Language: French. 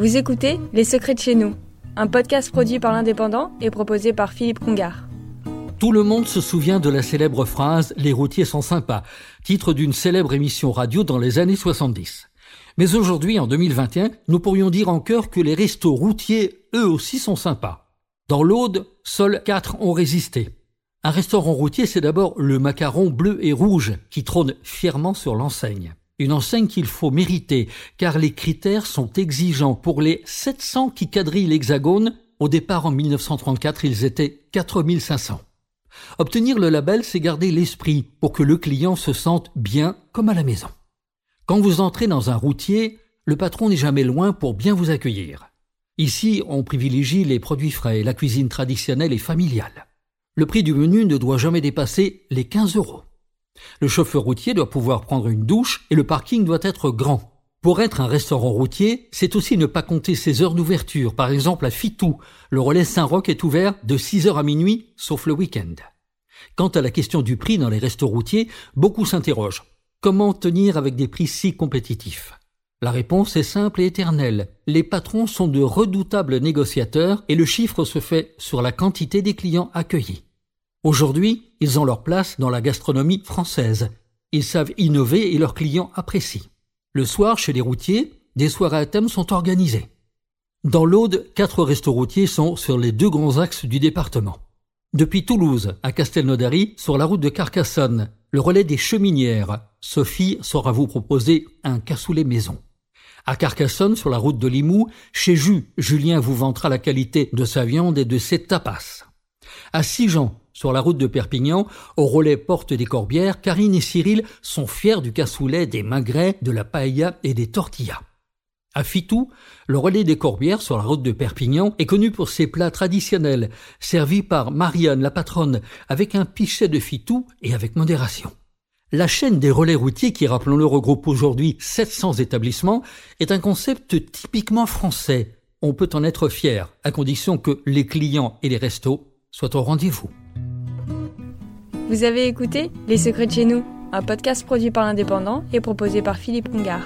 Vous écoutez Les Secrets de chez nous, un podcast produit par l'Indépendant et proposé par Philippe Congar. Tout le monde se souvient de la célèbre phrase Les routiers sont sympas, titre d'une célèbre émission radio dans les années 70. Mais aujourd'hui, en 2021, nous pourrions dire en cœur que les restos routiers, eux aussi, sont sympas. Dans l'Aude, seuls quatre ont résisté. Un restaurant routier, c'est d'abord le macaron bleu et rouge qui trône fièrement sur l'enseigne. Une enseigne qu'il faut mériter, car les critères sont exigeants. Pour les 700 qui quadrillent l'hexagone, au départ en 1934, ils étaient 4500. Obtenir le label, c'est garder l'esprit pour que le client se sente bien comme à la maison. Quand vous entrez dans un routier, le patron n'est jamais loin pour bien vous accueillir. Ici, on privilégie les produits frais, la cuisine traditionnelle et familiale. Le prix du menu ne doit jamais dépasser les 15 euros. Le chauffeur routier doit pouvoir prendre une douche et le parking doit être grand. Pour être un restaurant routier, c'est aussi ne pas compter ses heures d'ouverture. Par exemple, à Fitou, le relais Saint-Roch est ouvert de 6 heures à minuit, sauf le week-end. Quant à la question du prix dans les restos routiers, beaucoup s'interrogent. Comment tenir avec des prix si compétitifs? La réponse est simple et éternelle. Les patrons sont de redoutables négociateurs et le chiffre se fait sur la quantité des clients accueillis. Aujourd'hui, ils ont leur place dans la gastronomie française. Ils savent innover et leurs clients apprécient. Le soir, chez les routiers, des soirées à thème sont organisées. Dans l'Aude, quatre restos routiers sont sur les deux grands axes du département. Depuis Toulouse à Castelnaudary, sur la route de Carcassonne, le relais des cheminières, Sophie saura vous proposer un cassoulet maison. À Carcassonne, sur la route de Limoux, chez Jus, Julien vous vantera la qualité de sa viande et de ses tapas. À Sigean, sur la route de Perpignan, au relais Porte des Corbières, Karine et Cyril sont fiers du cassoulet, des magrets, de la paella et des tortillas. À Fitou, le relais des Corbières sur la route de Perpignan est connu pour ses plats traditionnels, servis par Marianne la patronne, avec un pichet de Fitou et avec modération. La chaîne des relais routiers, qui rappelons-le regroupe aujourd'hui 700 établissements, est un concept typiquement français. On peut en être fier, à condition que les clients et les restos soient au rendez-vous. Vous avez écouté Les Secrets de chez nous, un podcast produit par l'Indépendant et proposé par Philippe Congar.